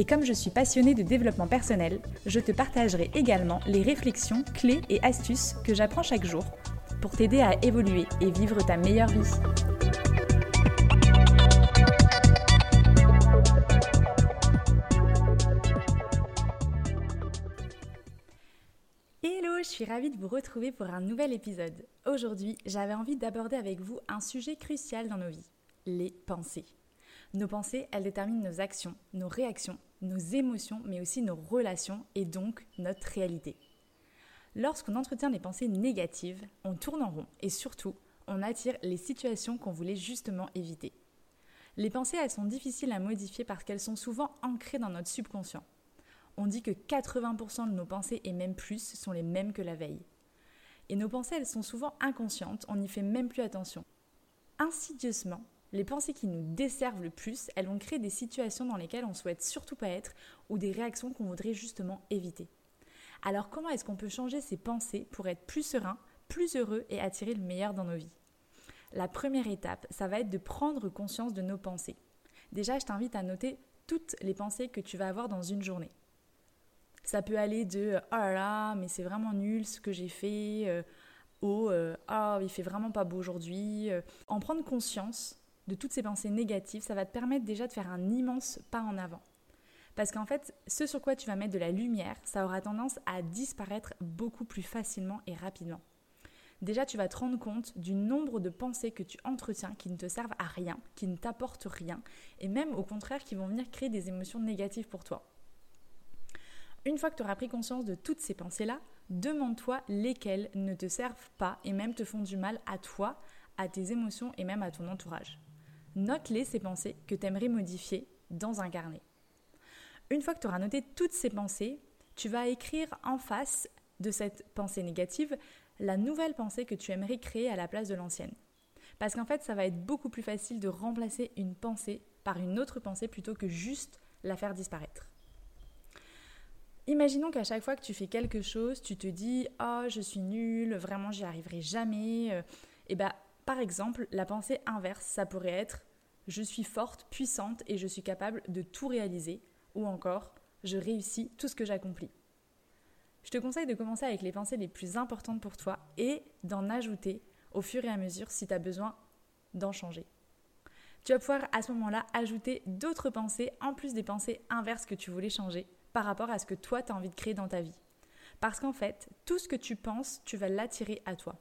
Et comme je suis passionnée de développement personnel, je te partagerai également les réflexions, clés et astuces que j'apprends chaque jour pour t'aider à évoluer et vivre ta meilleure vie. Hello, je suis ravie de vous retrouver pour un nouvel épisode. Aujourd'hui, j'avais envie d'aborder avec vous un sujet crucial dans nos vies, les pensées. Nos pensées, elles déterminent nos actions, nos réactions nos émotions, mais aussi nos relations et donc notre réalité. Lorsqu'on entretient des pensées négatives, on tourne en rond et surtout, on attire les situations qu'on voulait justement éviter. Les pensées, elles sont difficiles à modifier parce qu'elles sont souvent ancrées dans notre subconscient. On dit que 80% de nos pensées et même plus sont les mêmes que la veille. Et nos pensées, elles sont souvent inconscientes, on n'y fait même plus attention. Insidieusement, les pensées qui nous desservent le plus, elles vont créer des situations dans lesquelles on souhaite surtout pas être ou des réactions qu'on voudrait justement éviter. Alors comment est-ce qu'on peut changer ces pensées pour être plus serein, plus heureux et attirer le meilleur dans nos vies? La première étape, ça va être de prendre conscience de nos pensées. Déjà, je t'invite à noter toutes les pensées que tu vas avoir dans une journée. Ça peut aller de oh là là, mais c'est vraiment nul ce que j'ai fait, euh, au euh, ah, il fait vraiment pas beau aujourd'hui. Euh. En prendre conscience, de toutes ces pensées négatives, ça va te permettre déjà de faire un immense pas en avant. Parce qu'en fait, ce sur quoi tu vas mettre de la lumière, ça aura tendance à disparaître beaucoup plus facilement et rapidement. Déjà, tu vas te rendre compte du nombre de pensées que tu entretiens qui ne te servent à rien, qui ne t'apportent rien, et même au contraire qui vont venir créer des émotions négatives pour toi. Une fois que tu auras pris conscience de toutes ces pensées-là, demande-toi lesquelles ne te servent pas et même te font du mal à toi, à tes émotions et même à ton entourage. Note-les ces pensées que tu aimerais modifier dans un carnet. Une fois que tu auras noté toutes ces pensées, tu vas écrire en face de cette pensée négative la nouvelle pensée que tu aimerais créer à la place de l'ancienne. Parce qu'en fait, ça va être beaucoup plus facile de remplacer une pensée par une autre pensée plutôt que juste la faire disparaître. Imaginons qu'à chaque fois que tu fais quelque chose, tu te dis "Oh, je suis nul, vraiment j'y arriverai jamais." Et eh bien, par exemple, la pensée inverse, ça pourrait être je suis forte, puissante et je suis capable de tout réaliser, ou encore je réussis tout ce que j'accomplis. Je te conseille de commencer avec les pensées les plus importantes pour toi et d'en ajouter au fur et à mesure si tu as besoin d'en changer. Tu vas pouvoir à ce moment-là ajouter d'autres pensées en plus des pensées inverses que tu voulais changer par rapport à ce que toi tu as envie de créer dans ta vie. Parce qu'en fait, tout ce que tu penses, tu vas l'attirer à toi.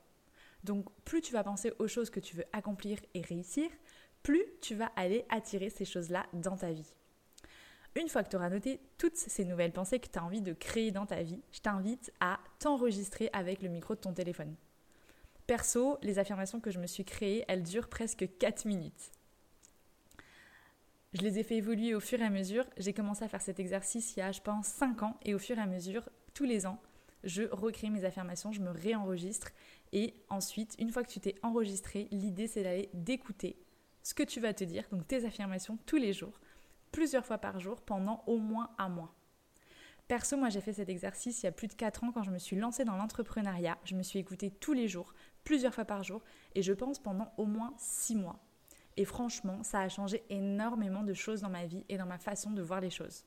Donc plus tu vas penser aux choses que tu veux accomplir et réussir, plus tu vas aller attirer ces choses-là dans ta vie. Une fois que tu auras noté toutes ces nouvelles pensées que tu as envie de créer dans ta vie, je t'invite à t'enregistrer avec le micro de ton téléphone. Perso, les affirmations que je me suis créées, elles durent presque 4 minutes. Je les ai fait évoluer au fur et à mesure. J'ai commencé à faire cet exercice il y a, je pense, 5 ans et au fur et à mesure, tous les ans, je recrée mes affirmations, je me réenregistre et ensuite, une fois que tu t'es enregistré, l'idée c'est d'aller d'écouter ce que tu vas te dire, donc tes affirmations tous les jours, plusieurs fois par jour pendant au moins un mois. Perso, moi j'ai fait cet exercice il y a plus de 4 ans quand je me suis lancée dans l'entrepreneuriat. Je me suis écoutée tous les jours, plusieurs fois par jour, et je pense pendant au moins 6 mois. Et franchement, ça a changé énormément de choses dans ma vie et dans ma façon de voir les choses.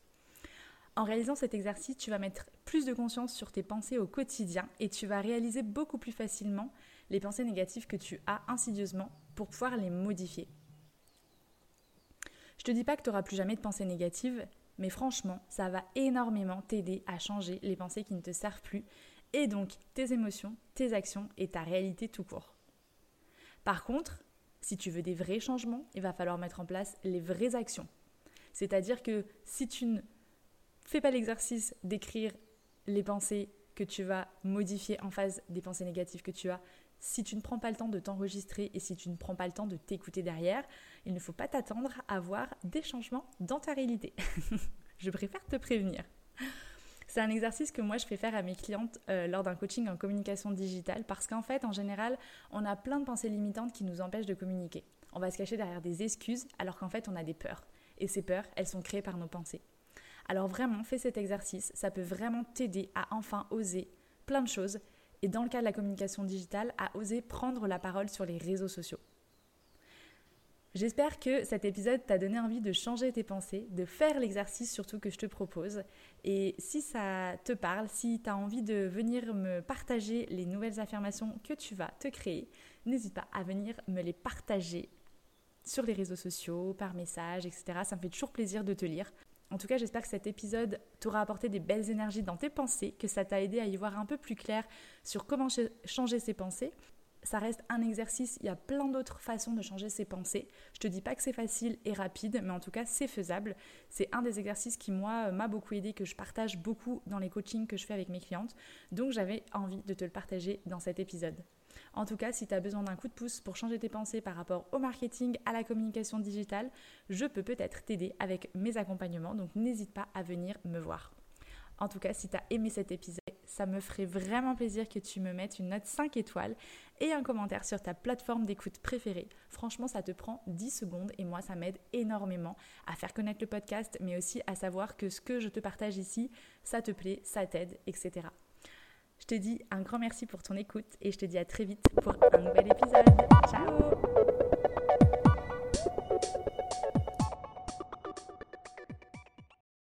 En réalisant cet exercice, tu vas mettre plus de conscience sur tes pensées au quotidien et tu vas réaliser beaucoup plus facilement les pensées négatives que tu as insidieusement pour pouvoir les modifier. Je te dis pas que tu n'auras plus jamais de pensées négatives, mais franchement, ça va énormément t'aider à changer les pensées qui ne te servent plus et donc tes émotions, tes actions et ta réalité tout court. Par contre, si tu veux des vrais changements, il va falloir mettre en place les vraies actions. C'est-à-dire que si tu ne fais pas l'exercice d'écrire les pensées que tu vas modifier en phase des pensées négatives que tu as, si tu ne prends pas le temps de t'enregistrer et si tu ne prends pas le temps de t'écouter derrière, il ne faut pas t'attendre à voir des changements dans ta réalité. Je préfère te prévenir. C'est un exercice que moi je fais faire à mes clientes euh, lors d'un coaching en communication digitale parce qu'en fait, en général, on a plein de pensées limitantes qui nous empêchent de communiquer. On va se cacher derrière des excuses alors qu'en fait, on a des peurs. Et ces peurs, elles sont créées par nos pensées. Alors vraiment, fais cet exercice, ça peut vraiment t'aider à enfin oser plein de choses et dans le cas de la communication digitale, à oser prendre la parole sur les réseaux sociaux. J'espère que cet épisode t'a donné envie de changer tes pensées, de faire l'exercice surtout que je te propose. Et si ça te parle, si tu as envie de venir me partager les nouvelles affirmations que tu vas te créer, n'hésite pas à venir me les partager sur les réseaux sociaux, par message, etc. Ça me fait toujours plaisir de te lire. En tout cas, j'espère que cet épisode t'aura apporté des belles énergies dans tes pensées, que ça t'a aidé à y voir un peu plus clair sur comment changer ses pensées ça reste un exercice, il y a plein d'autres façons de changer ses pensées. Je te dis pas que c'est facile et rapide, mais en tout cas c'est faisable. C'est un des exercices qui moi m'a beaucoup aidé, que je partage beaucoup dans les coachings que je fais avec mes clientes. Donc j'avais envie de te le partager dans cet épisode. En tout cas, si tu as besoin d'un coup de pouce pour changer tes pensées par rapport au marketing, à la communication digitale, je peux peut-être t'aider avec mes accompagnements, donc n'hésite pas à venir me voir. En tout cas, si tu as aimé cet épisode, ça me ferait vraiment plaisir que tu me mettes une note 5 étoiles et un commentaire sur ta plateforme d'écoute préférée. Franchement, ça te prend 10 secondes et moi, ça m'aide énormément à faire connaître le podcast, mais aussi à savoir que ce que je te partage ici, ça te plaît, ça t'aide, etc. Je te dis un grand merci pour ton écoute et je te dis à très vite pour un nouvel épisode. Ciao